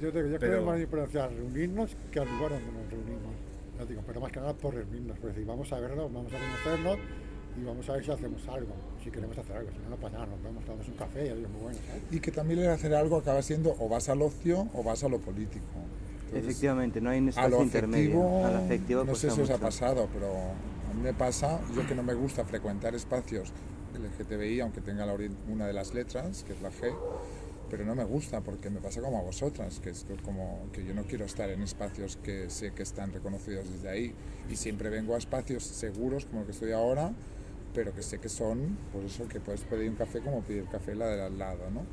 yo, digo, yo Pero- creo más importancia a reunirnos que al lugar donde nos reunimos. Ya digo, pero más que nada por reunirnos, pues decir, vamos a vernos, vamos a conocernos y vamos a ver si hacemos algo, si queremos hacer algo, si no, no pasa nada, nos vemos, tomamos un café y algo muy bueno, ¿sabes? Y que también el hacer algo acaba siendo o vas al ocio o vas a lo político. Entonces, Efectivamente, no hay un espacio lo intermedio. afectivo, A lo afectivo no sé si os ha pasado, pero a mí me pasa, yo que no me gusta frecuentar espacios LGTBI, aunque tenga la una de las letras, que es la G, pero no me gusta porque me pasa como a vosotras, que es como que yo no quiero estar en espacios que sé que están reconocidos desde ahí y siempre vengo a espacios seguros como el que estoy ahora, pero que sé que son, pues eso, que puedes pedir un café como pedir café la del al lado, ¿no?